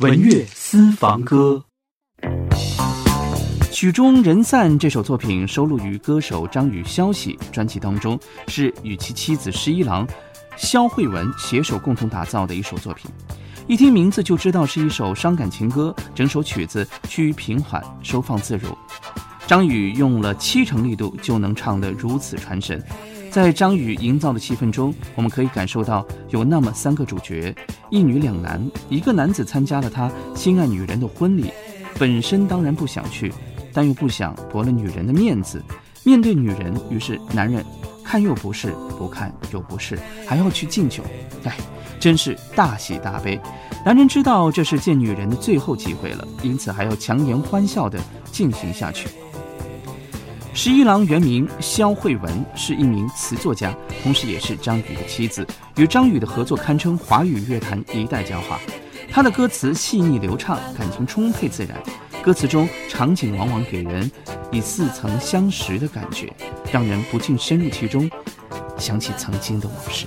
文乐私房歌。曲终人散这首作品收录于歌手张宇消息专辑当中，是与其妻子十一郎肖慧文携手共同打造的一首作品。一听名字就知道是一首伤感情歌，整首曲子趋于平缓，收放自如。张宇用了七成力度就能唱得如此传神。在张宇营造的气氛中，我们可以感受到有那么三个主角，一女两男。一个男子参加了他心爱女人的婚礼，本身当然不想去。但又不想驳了女人的面子，面对女人，于是男人看又不是，不看又不是，还要去敬酒，哎，真是大喜大悲。男人知道这是见女人的最后机会了，因此还要强颜欢笑地进行下去。十一郎原名肖慧文，是一名词作家，同时也是张宇的妻子，与张宇的合作堪称华语乐坛一代佳话。他的歌词细腻流畅，感情充沛自然。歌词中场景往往给人以似曾相识的感觉，让人不禁深入其中，想起曾经的往事。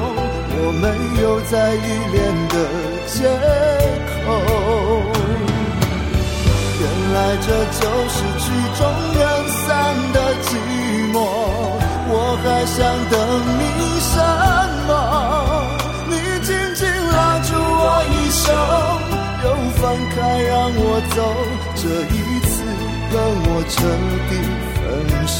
没有再依恋的借口。原来这就是曲终人散的寂寞。我还想等你什么？你紧紧拉住我衣袖，又放开让我走。这一次跟我彻底分手。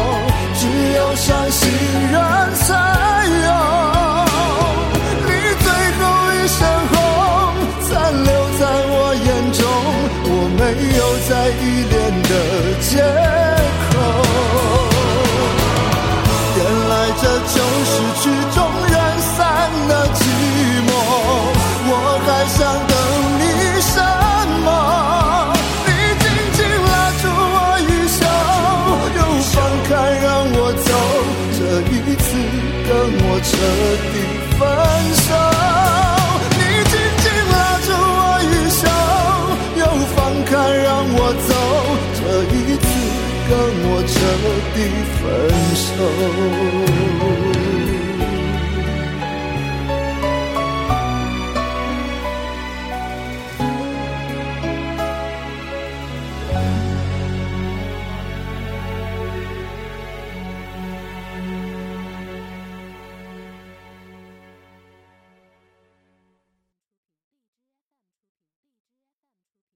伤心人才有。你最后一身红残留在我眼中，我没有再依恋的借口。原来这就分手。